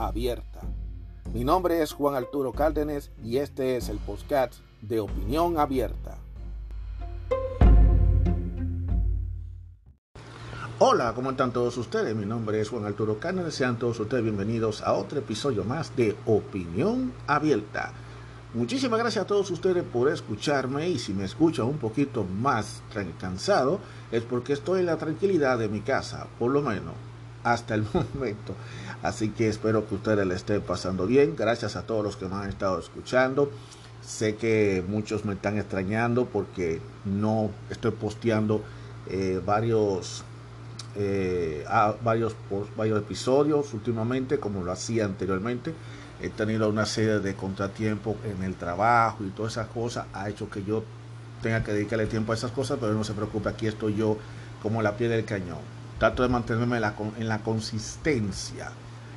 abierta. Mi nombre es Juan Arturo Cárdenas y este es el podcast de Opinión Abierta. Hola, ¿cómo están todos ustedes? Mi nombre es Juan Arturo Cárdenas. Sean todos ustedes bienvenidos a otro episodio más de Opinión Abierta. Muchísimas gracias a todos ustedes por escucharme y si me escuchan un poquito más cansado es porque estoy en la tranquilidad de mi casa, por lo menos hasta el momento. Así que espero que ustedes le estén pasando bien. Gracias a todos los que me han estado escuchando. Sé que muchos me están extrañando porque no estoy posteando eh, varios, eh, varios, varios episodios últimamente como lo hacía anteriormente. He tenido una serie de contratiempos en el trabajo y todas esas cosas. Ha hecho que yo tenga que dedicarle tiempo a esas cosas, pero no se preocupe, aquí estoy yo como la piel del cañón. Trato de mantenerme en la, en la consistencia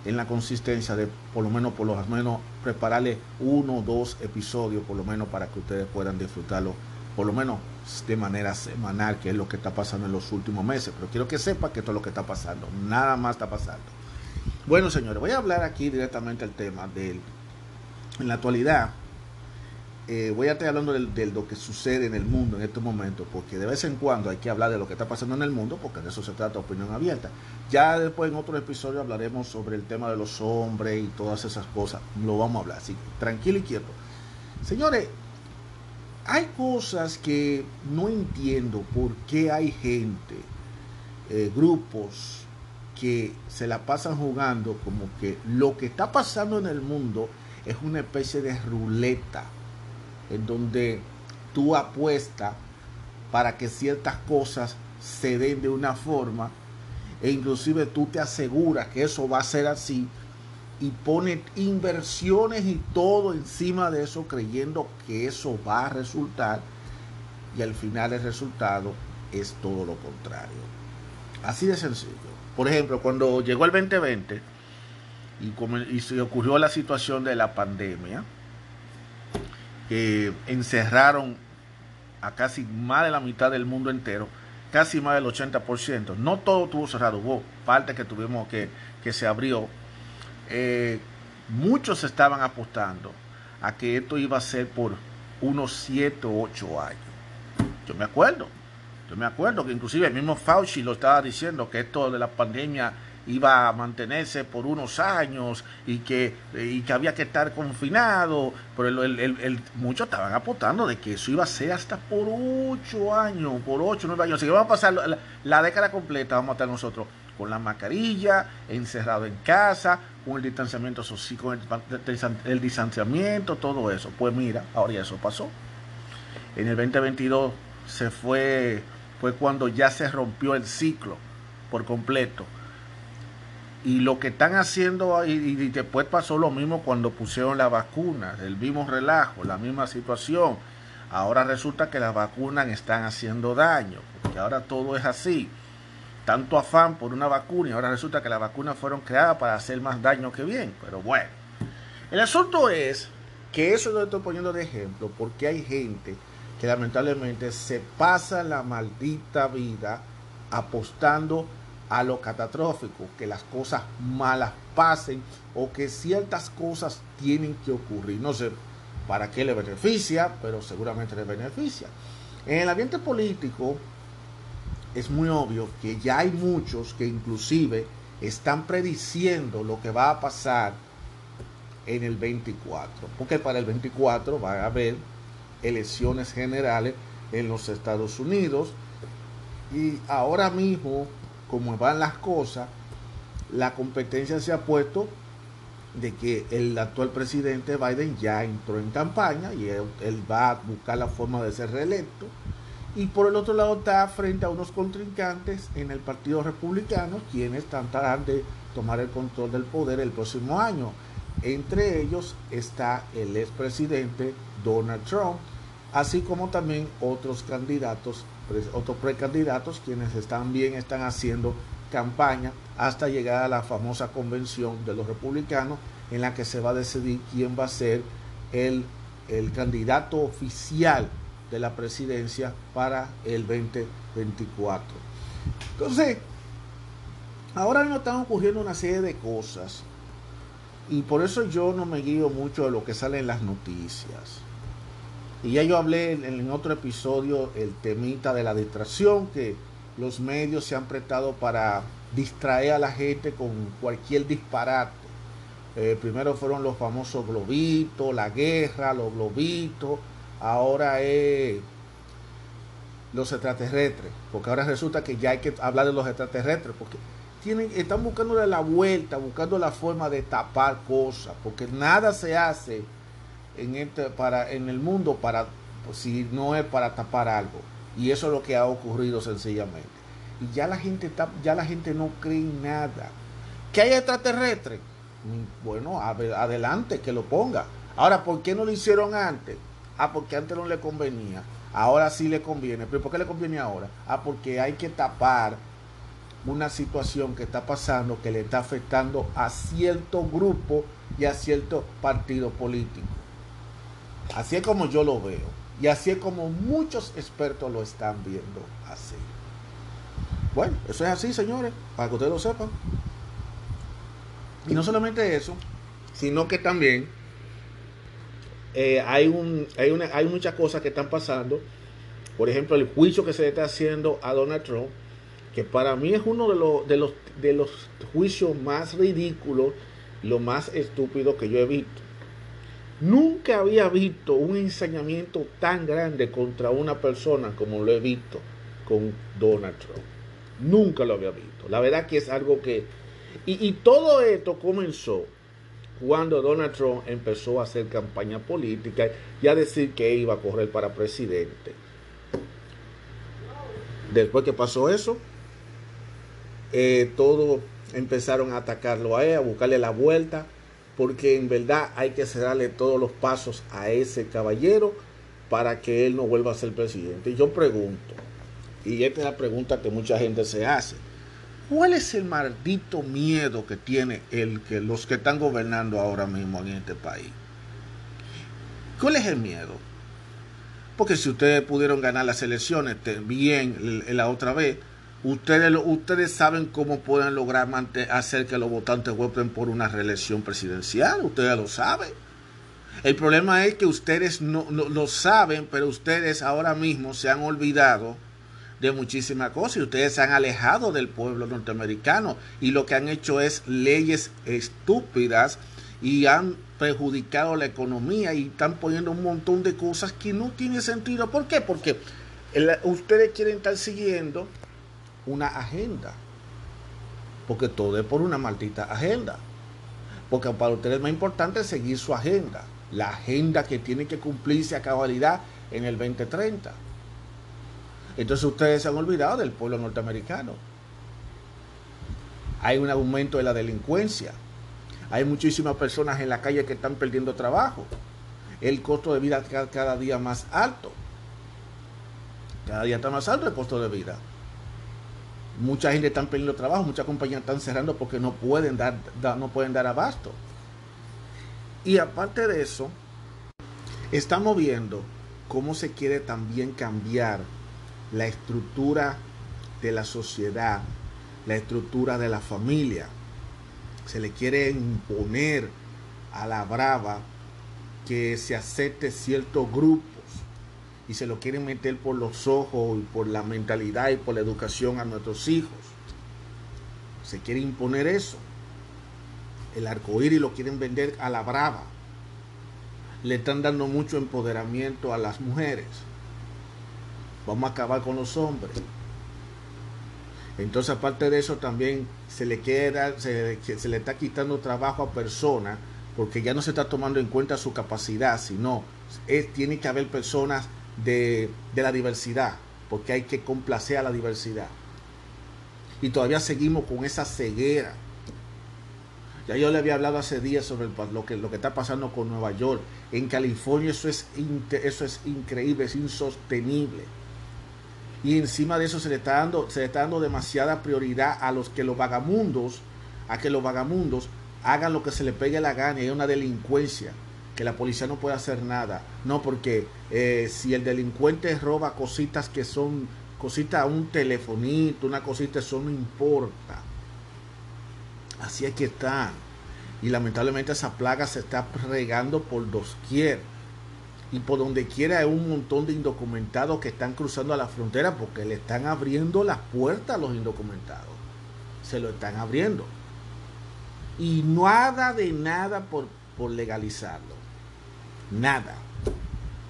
en la consistencia de por lo menos por lo menos prepararle uno o dos episodios por lo menos para que ustedes puedan disfrutarlo por lo menos de manera semanal que es lo que está pasando en los últimos meses. Pero quiero que sepa que esto es lo que está pasando. Nada más está pasando. Bueno señores voy a hablar aquí directamente del tema de en la actualidad eh, voy a estar hablando de, lo que sucede en el mundo en estos momentos, porque de vez en cuando hay que hablar de lo que está pasando en el mundo, porque de eso se trata opinión abierta. Ya después en otro episodio hablaremos sobre el tema de los hombres y todas esas cosas. Lo vamos a hablar, así tranquilo y quieto. Señores, hay cosas que no entiendo por qué hay gente, eh, grupos que se la pasan jugando como que lo que está pasando en el mundo es una especie de ruleta en donde tú apuestas para que ciertas cosas se den de una forma e inclusive tú te aseguras que eso va a ser así y pones inversiones y todo encima de eso creyendo que eso va a resultar y al final el resultado es todo lo contrario. Así de sencillo. Por ejemplo, cuando llegó el 2020 y, y se ocurrió la situación de la pandemia, que encerraron a casi más de la mitad del mundo entero, casi más del 80%. No todo estuvo cerrado, hubo parte que tuvimos que, que se abrió. Eh, muchos estaban apostando a que esto iba a ser por unos 7 o 8 años. Yo me acuerdo, yo me acuerdo que inclusive el mismo Fauci lo estaba diciendo, que esto de la pandemia iba a mantenerse por unos años y que, y que había que estar confinado, pero el, muchos estaban apostando de que eso iba a ser hasta por ocho años, por ocho, nueve años, así que vamos a pasar la, década completa, vamos a estar nosotros con la mascarilla, encerrado en casa, con el distanciamiento social, con el, distanciamiento, todo eso. Pues mira, ahora ya eso pasó. En el 2022 se fue, fue cuando ya se rompió el ciclo por completo y lo que están haciendo, y, después pasó lo mismo cuando pusieron la vacuna, el mismo relajo, la misma situación. Ahora resulta que las vacunas están haciendo daño, porque ahora todo es así. Tanto afán por una vacuna y ahora resulta que las vacunas fueron creadas para hacer más daño que bien. Pero bueno, el asunto es que eso lo estoy poniendo de ejemplo porque hay gente que lamentablemente se pasa la maldita vida apostando a lo catastrófico, que las cosas malas pasen o que ciertas cosas tienen que ocurrir. No sé para qué le beneficia, pero seguramente le beneficia. En el ambiente político es muy obvio que ya hay muchos que inclusive están prediciendo lo que va a pasar en el 24, porque para el 24 va a haber elecciones generales en los Estados Unidos y ahora mismo como van las cosas, la competencia se ha puesto de que el actual presidente Biden ya entró en campaña y él, va a buscar la forma de ser reelecto. Y por el otro lado está frente a unos contrincantes en el Partido Republicano, quienes tratando de tomar el control del poder el próximo año. Entre ellos está el expresidente Donald Trump, así como también otros candidatos, otros precandidatos quienes también están haciendo campaña hasta llegar a la famosa convención de los republicanos en la que se va a decidir quién va a ser el, el candidato oficial de la presidencia para el 2024. Entonces, ahora no están ocurriendo una serie de cosas y por eso yo no me guío mucho de lo que sale en las noticias. Y ya yo hablé en otro episodio el temita de la distracción que los medios se han prestado para distraer a la gente con cualquier disparate. Eh, primero fueron los famosos globitos, la guerra, los globitos, ahora es los extraterrestres, porque ahora resulta que ya hay que hablar de los extraterrestres, porque tienen, están buscando la vuelta, buscando la forma de tapar cosas, porque nada se hace en, este, para, en el mundo para, si no es para tapar algo. Y eso es lo que ha ocurrido sencillamente. Y ya la gente está, ya la gente no cree en nada. ¿Que hay extraterrestres? Mm, bueno, adelante, que lo ponga. Ahora, ¿por qué no lo hicieron antes? Ah, porque antes no le convenía. Ahora sí le conviene. ¿Pero por qué le conviene ahora? Ah, porque hay que tapar una situación que está pasando que le está afectando a cierto grupo y a cierto partido político. Así es como yo lo veo. Y así es como muchos expertos lo están viendo así. Bueno, eso es así, señores, para que ustedes lo sepan. Y no solamente eso, sino que también eh, hay, un, hay, una, hay muchas cosas que están pasando. Por ejemplo, el juicio que se le está haciendo a Donald Trump, que para mí es uno de los, de los, de los juicios más ridículos, lo más estúpido que yo he visto. Nunca había visto un ensañamiento tan grande contra una persona como lo he visto con Donald Trump. Nunca lo había visto. La verdad que es algo que... Y, todo esto comenzó cuando Donald Trump empezó a hacer campaña política y a decir que iba a correr para presidente. Después que pasó eso, eh, todos empezaron a atacarlo a él, a buscarle la vuelta porque en verdad hay que cerrarle todos los pasos a ese caballero para que él no vuelva a ser presidente. Y yo pregunto, y esta es la pregunta que mucha gente se hace, ¿cuál es el maldito miedo que tiene el que los que están gobernando ahora mismo en este país? ¿Cuál es el miedo? Porque si ustedes pudieron ganar las elecciones bien la otra vez, Ustedes, ustedes saben cómo pueden lograr hacer que los votantes voten por una reelección presidencial. Ustedes lo saben. El problema es que ustedes no, lo saben, pero ustedes ahora mismo se han olvidado de muchísimas cosas y ustedes se han alejado del pueblo norteamericano y lo que han hecho es leyes estúpidas y han perjudicado la economía y están poniendo un montón de cosas que no tienen sentido. ¿Por qué? Porque ustedes quieren estar siguiendo una agenda. Porque todo es por una maldita agenda. Porque para ustedes es más importante seguir su agenda. La agenda que tiene que cumplirse a cabalidad en el 2030. Entonces ustedes se han olvidado del pueblo norteamericano. Hay un aumento de la delincuencia. Hay muchísimas personas en la calle que están perdiendo trabajo. El costo de vida cada día más alto. Cada día está más alto el costo de vida. Mucha gente está perdiendo trabajo, muchas compañías están cerrando porque no pueden dar, no pueden dar abasto. Y aparte de eso, estamos viendo cómo se quiere también cambiar la estructura de la sociedad, la estructura de la familia. Se le quiere imponer a la brava que se acepte cierto grupo y se lo quieren meter por los ojos y por la mentalidad y por la educación a nuestros hijos. Se quiere imponer eso. El arcoíris lo quieren vender a la brava. Le están dando mucho empoderamiento a las mujeres. Vamos a acabar con los hombres. Entonces, aparte de eso, también se le queda, se, se le está quitando trabajo a personas porque ya no se está tomando en cuenta su capacidad, sino tiene que haber personas de, la diversidad, porque hay que complacer a la diversidad. Y todavía seguimos con esa ceguera. Ya yo le había hablado hace días sobre lo, que, lo que está pasando con Nueva York. En California eso es, eso es increíble, es insostenible. Y encima de eso se le, está dando, se le está dando demasiada prioridad a los que los vagamundos, a que los vagamundos hagan lo que se le pegue la gana y una delincuencia que la policía no puede hacer nada. No, porque eh, si el delincuente roba cositas que son cositas, un telefonito, una cosita, eso no importa. Así es que está. Y lamentablemente esa plaga se está regando por doquier. Y por donde quiera hay un montón de indocumentados que están cruzando a la frontera porque le están abriendo las puertas a los indocumentados. Se lo están abriendo. Y nada de nada por, por legalizarlo. Nada.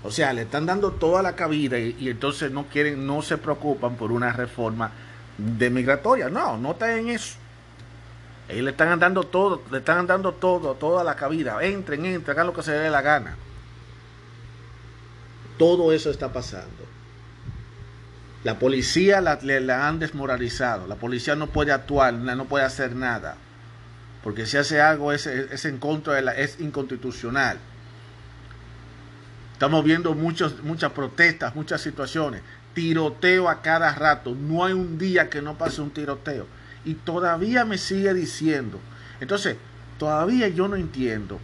O sea, le están dando toda la cabida y, entonces no quieren, no se preocupan por una reforma de migratoria. No, no está en eso. Ellos le están dando todo, le están dando todo, toda la cabida. Entren, entren, hagan lo que se dé la gana. Todo eso está pasando. La policía la, la, han desmoralizado. La policía no puede actuar, no puede hacer nada. Porque si hace algo es, es en contra de la, es inconstitucional. Estamos viendo muchos, muchas protestas, muchas situaciones. Tiroteo a cada rato. No hay un día que no pase un tiroteo. Y todavía me sigue diciendo. Entonces, todavía yo no entiendo.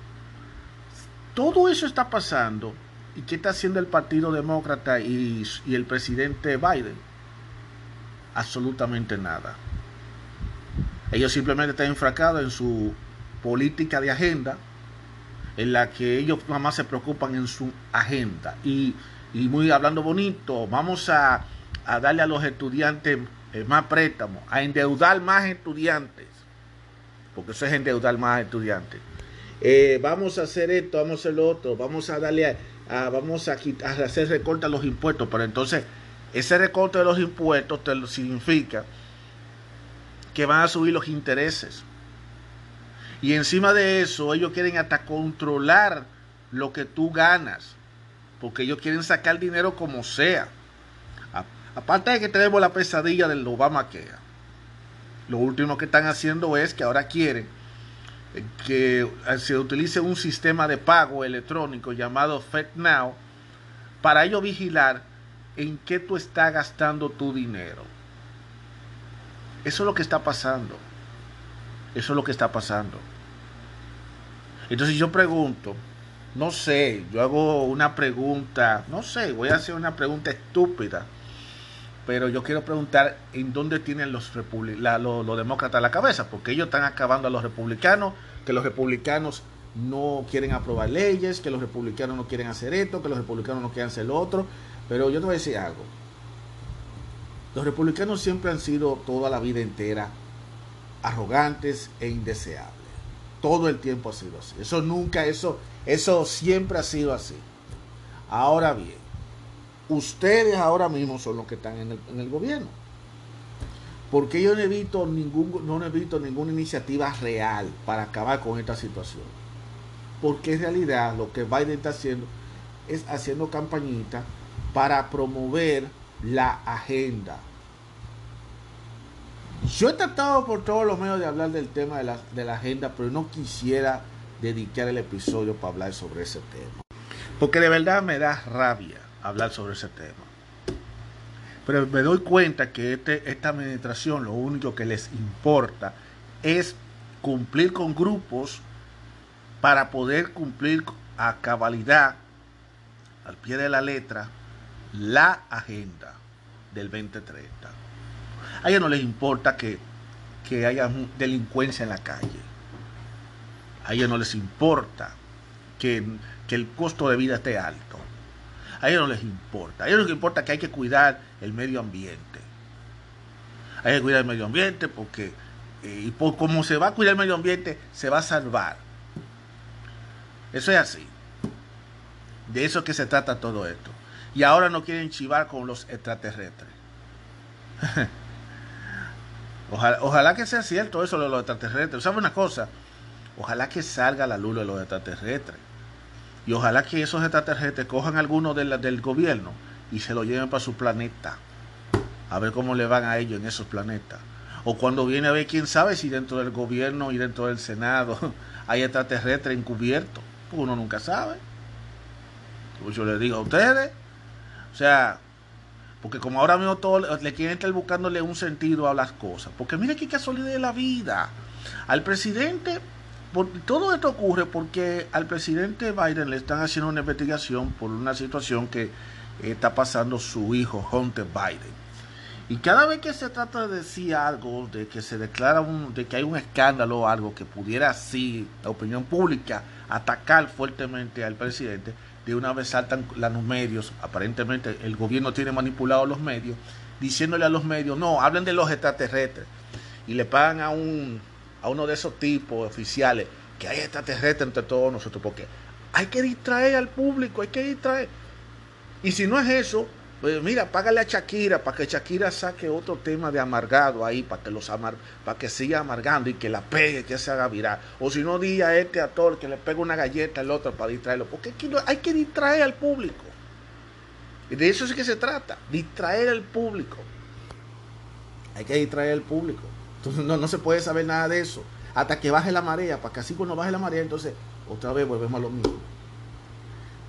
Todo eso está pasando. ¿Y qué está haciendo el Partido Demócrata y, y el presidente Biden? Absolutamente nada. Ellos simplemente están enfracados en su política de agenda en la que ellos nada más se preocupan en su agenda. Y, muy hablando bonito, vamos a, darle a los estudiantes eh, más préstamos, a endeudar más estudiantes, porque eso es endeudar más estudiantes. Eh, vamos a hacer esto, vamos a hacer lo otro, vamos a darle a, vamos a, quitar, a hacer recorte a los impuestos, pero entonces ese recorte de los impuestos te significa que van a subir los intereses. Y encima de eso, ellos quieren hasta controlar lo que tú ganas. Porque ellos quieren sacar dinero como sea. Aparte de que tenemos la pesadilla del Obamacare. Lo último que están haciendo es que ahora quieren eh, que se utilice un sistema de pago electrónico llamado FedNow para ellos vigilar en qué tú estás gastando tu dinero. Eso es lo que está pasando. Eso es lo que está pasando. Entonces yo pregunto, no sé, yo hago una pregunta, no sé, voy a hacer una pregunta estúpida, pero yo quiero preguntar en dónde tienen los, demócratas la cabeza, porque ellos están acabando a los republicanos, que los republicanos no quieren aprobar leyes, que los republicanos no quieren hacer esto, que los republicanos no quieren hacer lo otro, pero yo te voy a decir algo. Los republicanos siempre han sido toda la vida entera arrogantes e indeseables. Todo el tiempo ha sido así. Eso nunca, eso, eso siempre ha sido así. Ahora bien, ustedes ahora mismo son los que están en el, gobierno. Porque yo no he visto ningún, no he visto ninguna iniciativa real para acabar con esta situación. Porque en realidad lo que Biden está haciendo es haciendo campañita para promover la agenda yo he tratado por todos los medios de hablar del tema de la, de la agenda, pero no quisiera dedicar el episodio para hablar sobre ese tema. Porque de verdad me da rabia hablar sobre ese tema. Pero me doy cuenta que este, esta administración lo único que les importa es cumplir con grupos para poder cumplir a cabalidad, al pie de la letra, la agenda del 2030. A ellos no les importa que, haya delincuencia en la calle. A ellos no les importa que, el costo de vida esté alto. A ellos no les importa. A ellos les importa que hay que cuidar el medio ambiente. Hay que cuidar el medio ambiente porque, eh, y por como se va a cuidar el medio ambiente, se va a salvar. Eso es así. De eso es que se trata todo esto. Y ahora no quieren chivar con los extraterrestres. Ojalá, que sea cierto eso de los extraterrestres. ¿Sabe una cosa? Ojalá que salga la luz de los extraterrestres. Y ojalá que esos extraterrestres cojan alguno del gobierno y se lo lleven para su planeta. A ver cómo le van a ellos en esos planetas. O cuando viene a ver, quién sabe si dentro del gobierno y dentro del Senado hay extraterrestres encubiertos. Uno nunca sabe. Pues yo le digo a ustedes. O sea, porque como ahora mismo todo le quieren estar buscándole un sentido a las cosas. Porque mire qué casualidad de la vida. Al presidente, todo esto ocurre porque al presidente Biden le están haciendo una investigación por una situación que está pasando su hijo Hunter Biden. Y cada vez que se trata de decir algo, de que se declara un, de que hay un escándalo o algo que pudiera así la opinión pública atacar fuertemente al presidente, de una vez saltan los medios, aparentemente el gobierno tiene manipulado los medios, diciéndole a los medios, no, hablen de los extraterrestres. Y le pagan a un a uno de esos tipos oficiales que hay extraterrestres entre todos nosotros, porque hay que distraer al público, hay que distraer. Y si no es eso, pues mira, págale a Shakira para que Shakira saque otro tema de amargado ahí, para que los amar, para que siga amargando y que la pegue, que se haga viral. O si no, di a este actor que le pegue una galleta al otro para distraerlo. Porque hay que distraer al público. Y de eso es que se trata, distraer al público. Hay que distraer al público. Entonces no, no se puede saber nada de eso. Hasta que baje la marea, para que así cuando baje la marea, entonces otra vez volvemos a lo mismo.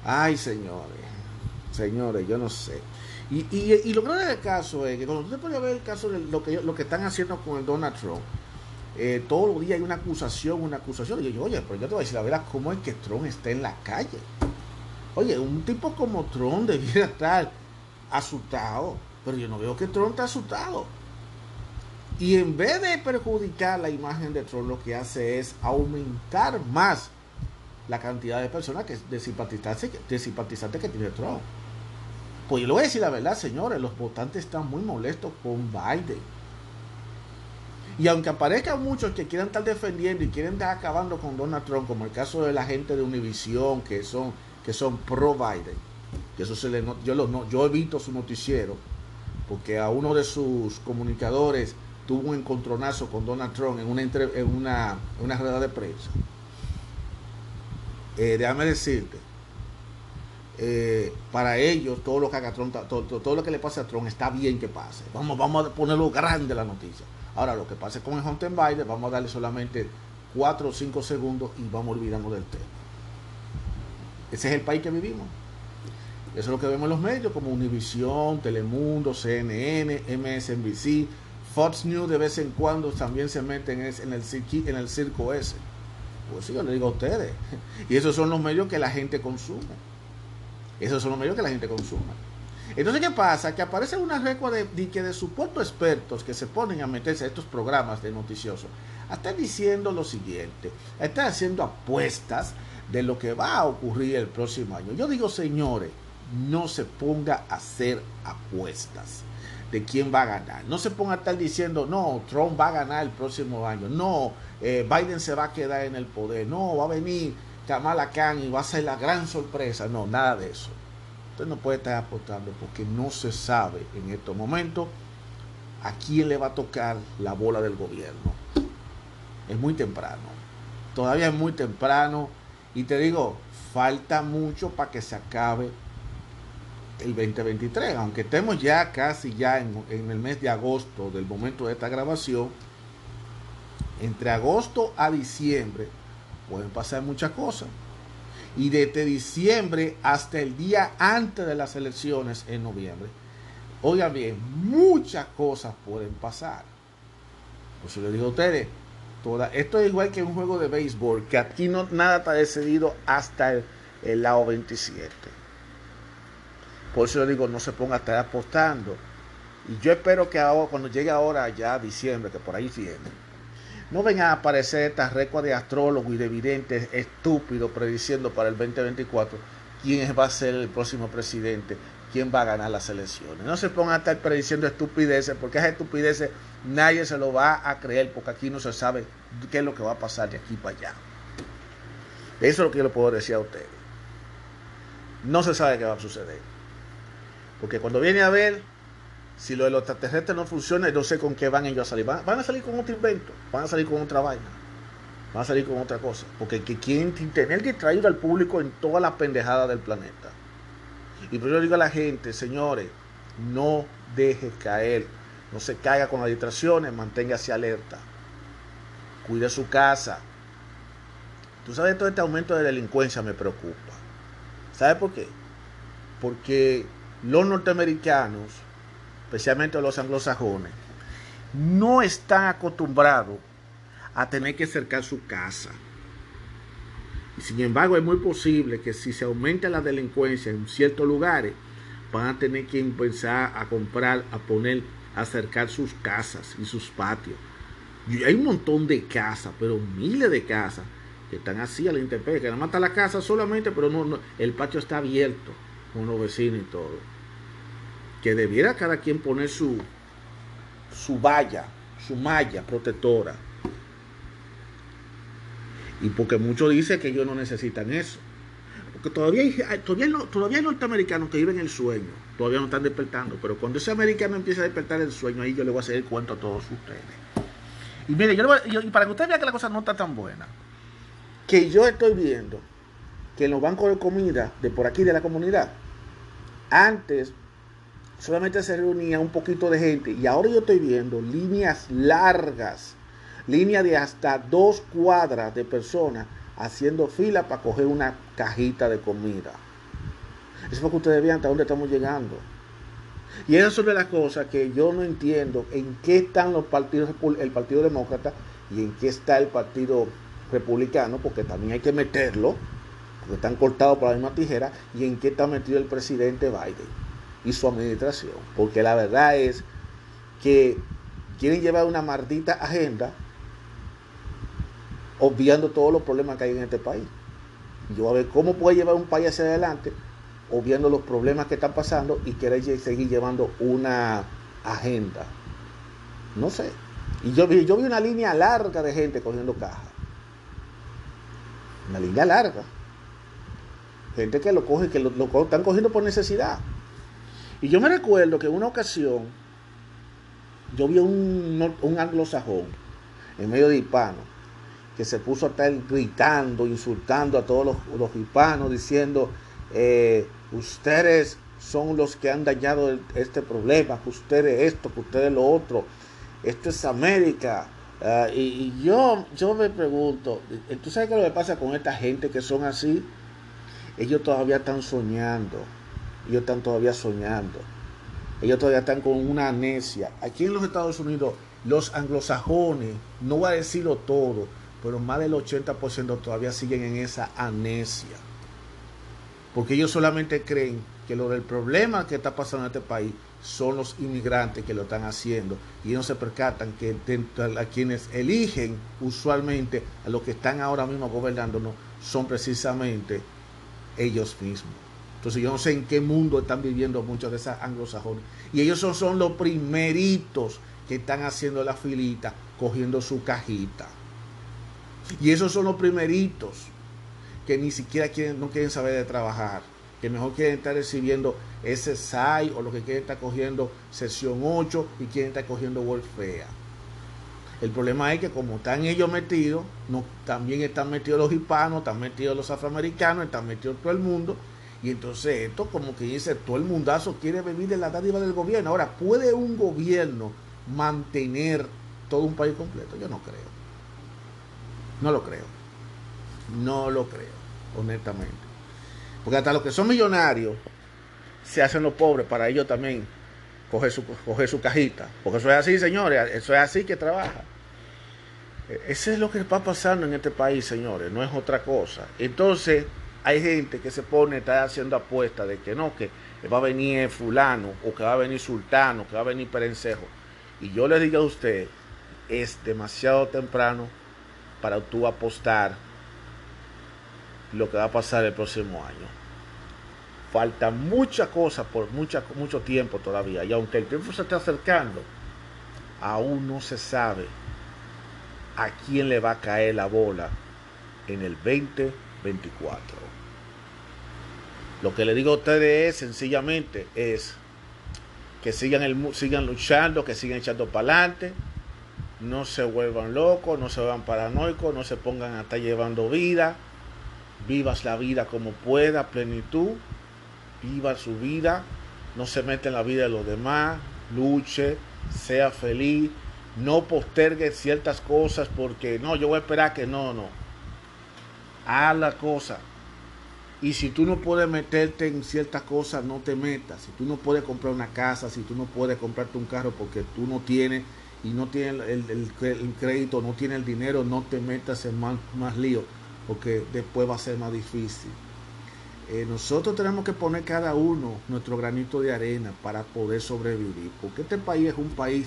Ay, señores. Señores, yo no sé. Y, y, lo grave del caso es que cuando usted puede ver el caso de lo que, lo que están haciendo con el Donald Trump, eh, todos los días hay una acusación, una acusación. Y yo, oye, pero yo te voy a decir la verdad, ¿cómo es que Trump está en la calle? Oye, un tipo como Trump debiera estar asustado, pero yo no veo que Trump está asustado. Y en vez de perjudicar la imagen de Trump, lo que hace es aumentar más la cantidad de personas que, de simpatizantes, de simpatizantes que tiene Trump. Pues yo le voy a decir la verdad, señores, los votantes están muy molestos con Biden. Y aunque aparezcan muchos que quieran estar defendiendo y quieren estar acabando con Donald Trump, como el caso de la gente de Univision, que son, que son pro Biden, que eso se le yo, lo, yo evito su noticiero, porque a uno de sus comunicadores tuvo un encontronazo con Donald Trump en una, en una, una rueda de prensa. Eh, déjame decirte, eh, para ellos todo lo que haga Trump, todo, lo que le pase a Trump está bien que pase. Vamos, vamos a ponerlo grande la noticia. Ahora, lo que pase con el Hunter Biden, vamos a darle solamente 4 o 5 segundos y vamos a olvidarnos del tema. Ese es el país que vivimos. Eso es lo que vemos en los medios como Univision, Telemundo, CNN, MSNBC, Fox News de vez en cuando también se meten en el, en el circo ese. Pues sí, yo le digo a ustedes. Y esos son los medios que la gente consume. Esos son los medios que la gente consume. Entonces, ¿qué pasa? Que aparece una recua de, de, de supuestos expertos que se ponen a meterse a estos programas de noticiosos. Están diciendo lo siguiente, están haciendo apuestas de lo que va a ocurrir el próximo año. Yo digo, señores, no se ponga a hacer apuestas de quién va a ganar. No se ponga a estar diciendo, no, Trump va a ganar el próximo año. No, eh, Biden se va a quedar en el poder. No, va a venir Kamala y va a ser la gran sorpresa. No, nada de eso. Usted no puede estar apostando porque no se sabe en estos momentos a quién le va a tocar la bola del gobierno. Es muy temprano. Todavía es muy temprano. Y te digo, falta mucho para que se acabe el 2023. Aunque estemos ya casi ya en, en el mes de agosto del momento de esta grabación. Entre agosto a diciembre pueden pasar muchas cosas. Y desde diciembre hasta el día antes de las elecciones en noviembre, oigan bien, muchas cosas pueden pasar. Por eso les digo a ustedes, toda, esto es igual que un juego de béisbol, que aquí no, nada está decidido hasta el, el lado 27. Por eso les digo, no se ponga a estar apostando. Y yo espero que ahora, cuando llegue ahora ya diciembre, que por ahí viene, no vengan a aparecer estas recuas de astrólogos y de videntes estúpidos prediciendo para el 2024 quién va a ser el próximo presidente, quién va a ganar las elecciones. No se pongan a estar prediciendo estupideces, porque esas estupideces nadie se lo va a creer, porque aquí no se sabe qué es lo que va a pasar de aquí para allá. Eso es lo que yo le puedo decir a ustedes. No se sabe qué va a suceder. Porque cuando viene a ver, si lo de los extraterrestres no funciona, no sé con qué van ellos a salir. Van, a salir con otro invento, van a salir con otra vaina, van a salir con otra cosa. Porque que quieren tener que traer al público en toda la pendejada del planeta. Y por eso digo a la gente, señores, no deje caer No se caiga con las distracciones, manténgase alerta. Cuide su casa. Tú sabes, todo este aumento de delincuencia me preocupa. ¿Sabes por qué? Porque los norteamericanos, especialmente los anglosajones, no están acostumbrados a tener que cercar su casa. Y sin embargo, es muy posible que si se aumenta la delincuencia en ciertos lugares, van a tener que empezar a comprar, a poner, a cercar sus casas y sus patios. Y hay un montón de casas, pero miles de casas que están así a la intemperie, que nada más la casa solamente, pero no, el patio está abierto con los vecinos y todo. Que debiera cada quien poner su, su valla, su malla protectora. Y porque muchos dicen que ellos no necesitan eso. Porque todavía hay, todavía, todavía hay norteamericanos que viven el sueño, todavía no están despertando. Pero cuando ese americano empieza a despertar el sueño, ahí yo le voy a hacer el cuento a todos ustedes. Y mire, yo, y para que ustedes vean que la cosa no está tan buena, que yo estoy viendo que en los bancos de comida de por aquí de la comunidad, antes solamente se reunía un poquito de gente y ahora yo estoy viendo líneas largas, líneas de hasta dos cuadras de personas haciendo fila para coger una cajita de comida. Eso es porque ustedes vean hasta dónde estamos llegando. Y eso es una de las cosas que yo no entiendo en qué están los partidos, el Partido Demócrata y en qué está el Partido Republicano, porque también hay que meterlo, porque están cortados por la misma tijera, y en qué está metido el presidente Biden y su administración. Porque la verdad es que quieren llevar una maldita agenda obviando todos los problemas que hay en este país. Yo a ver cómo puede llevar un país hacia adelante obviando los problemas que están pasando y querer seguir llevando una agenda. No sé. Y yo vi, yo vi una línea larga de gente cogiendo cajas. Una línea larga. Gente que lo coge, que lo están cogiendo por necesidad. Y yo me recuerdo que en una ocasión yo vi un, un anglosajón en medio de hispanos que se puso a estar gritando, insultando a todos los, hispanos, diciendo, eh, ustedes son los que han dañado este problema, que ustedes esto, que ustedes lo otro, esto es América. Ah, y, yo, yo me pregunto, ¿tú sabes qué es lo que pasa con esta gente que son así? Ellos todavía están soñando ellos están todavía soñando. Ellos todavía están con una amnesia. Aquí en los Estados Unidos, los anglosajones, no voy a decirlo todo, pero más del 80% todavía siguen en esa amnesia. Porque ellos solamente creen que lo del problema que está pasando en este país son los inmigrantes que lo están haciendo y no se percatan que a quienes eligen usualmente a los que están ahora mismo gobernándonos son precisamente ellos mismos. Entonces yo no sé en qué mundo están viviendo muchos de esas anglosajones. Y ellos son, los primeritos que están haciendo la filita, cogiendo su cajita. Y esos son los primeritos que ni siquiera quieren, no quieren saber de trabajar. Que mejor quieren estar recibiendo ese SAI o lo que quieren estar cogiendo sesión 8 y quieren estar cogiendo Wolfea. El problema es que como están ellos metidos, también están metidos los hispanos, están metidos los afroamericanos, están metidos todo el mundo y entonces esto como que dice, todo el mundazo quiere vivir de la dádiva del gobierno. Ahora, ¿puede un gobierno mantener todo un país completo? Yo no creo. No lo creo. No lo creo, honestamente. Porque hasta los que son millonarios se hacen los pobres para ellos también coger su, coger su cajita. Porque eso es así, señores. Eso es así que trabaja. E, Eso es lo que está pasando en este país, señores. No es otra cosa. Entonces, hay gente que se pone, está haciendo apuestas de que no, que va a venir fulano, o que va a venir sultano, que va a venir perencejo. Y yo le digo a usted, es demasiado temprano para tú apostar lo que va a pasar el próximo año. Falta mucha cosa por mucho tiempo todavía. Y aunque el tiempo se está acercando, aún no se sabe a quién le va a caer la bola en el 2024. Lo que le digo a ustedes es sencillamente es que sigan, el, sigan luchando, que sigan echando para adelante, no se vuelvan locos, no se vuelvan paranoicos, no se pongan a estar llevando vida, vivas la vida como pueda, plenitud, viva su vida, no se mete en la vida de los demás, luche, sea feliz, no postergue ciertas cosas porque no, yo voy a esperar que no, no. Haz la cosa. Y si tú no puedes meterte en ciertas cosas, no te metas. Si tú no puedes comprar una casa, si tú no puedes comprarte un carro porque tú no tienes y no tienes el, crédito, no tienes el dinero, no te metas en más, más lío porque después va a ser más difícil. Eh, nosotros tenemos que poner cada uno nuestro granito de arena para poder sobrevivir, porque este país es un país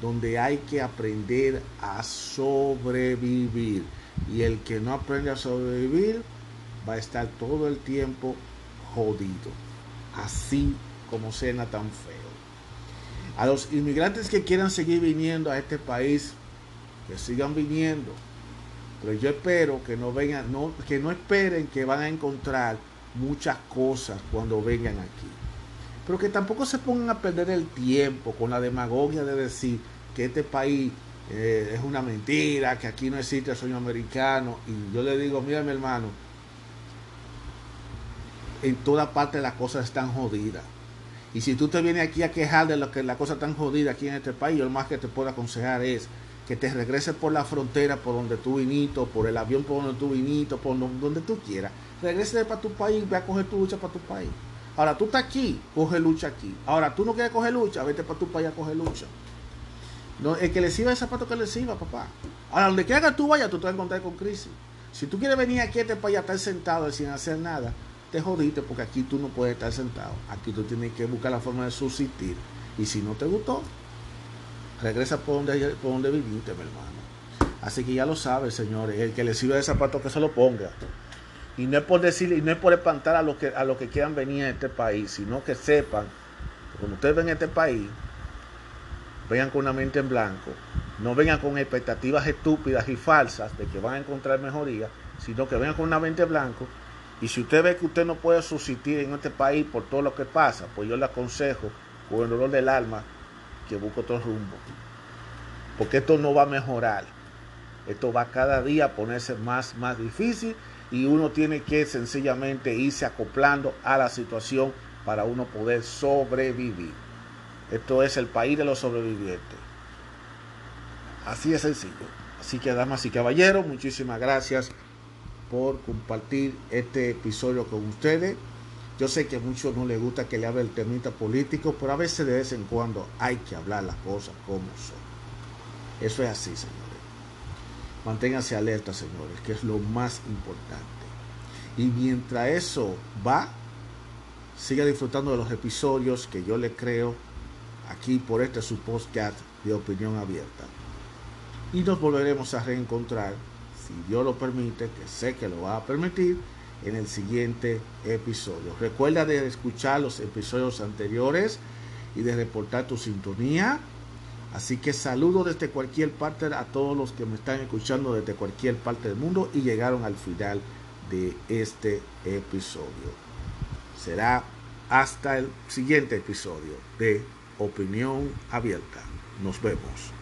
donde hay que aprender a sobrevivir. Y el que no aprende a sobrevivir va a estar todo el tiempo jodido. Así como cena tan feo. A los inmigrantes que quieran seguir viniendo a este país, que sigan viniendo. Pero yo espero que no vengan, no, que no esperen que van a encontrar muchas cosas cuando vengan aquí. Pero que tampoco se pongan a perder el tiempo con la demagogia de decir que este país eh, es una mentira, que aquí no existe el sueño americano. Y yo le digo, mira mi hermano, en toda parte las cosas están jodidas. Y si tú te vienes aquí a quejar de lo que la cosa tan jodida aquí en este país, yo lo más que te puedo aconsejar es que te regreses por la frontera, por donde tú viniste, por el avión por donde tú viniste, por donde tú quieras. Regrese para tu país, ve a coger tu lucha para tu país. Ahora tú estás aquí, coge lucha aquí. Ahora tú no quieres coger lucha, vete para tu país a coger lucha. El que le sirva el zapato que le sirva, papá. Ahora, donde quiera que tú vayas, tú te vas a encontrar con crisis. Si tú quieres venir aquí a este país a estar sentado sin hacer nada, te jodiste porque aquí tú no puedes estar sentado. Aquí tú tienes que buscar la forma de subsistir. Y si no te gustó, regresa por donde, por donde viviste, mi hermano. Así que ya lo sabes, señores. El que le sirva el zapato que se lo ponga. Y no es por decir, y no es por espantar a los que, a los que quieran venir a este país, sino que sepan cuando ustedes ven a este país, vengan con una mente en blanco, no vengan con expectativas estúpidas y falsas de que van a encontrar mejoría, sino que vengan con una mente en blanco. Y si usted ve que usted no puede subsistir en este país por todo lo que pasa, pues yo le aconsejo, con el dolor del alma, que busque otro rumbo. Porque esto no va a mejorar. Esto va cada día a ponerse más, más difícil y uno tiene que sencillamente irse acoplando a la situación para uno poder sobrevivir. Esto es el país de los sobrevivientes. Así es sencillo. Así que, damas y caballeros, muchísimas gracias por compartir este episodio con ustedes. Yo sé que a muchos no les gusta que le hable el temita político, pero a veces de vez en cuando hay que hablar las cosas como son. Eso es así, señores. Manténganse alerta, señores, que es lo más importante. Y mientras eso va, siga disfrutando de los episodios que yo le creo aquí por este su podcast de opinión abierta. Y nos volveremos a reencontrar, si Dios lo permite, que sé que lo va a permitir, en el siguiente episodio. Recuerda de escuchar los episodios anteriores y de reportar tu sintonía. Así que saludo desde cualquier parte a todos los que me están escuchando desde cualquier parte del mundo y llegaron al final de este episodio. Será hasta el siguiente episodio de opinión abierta. Nos vemos.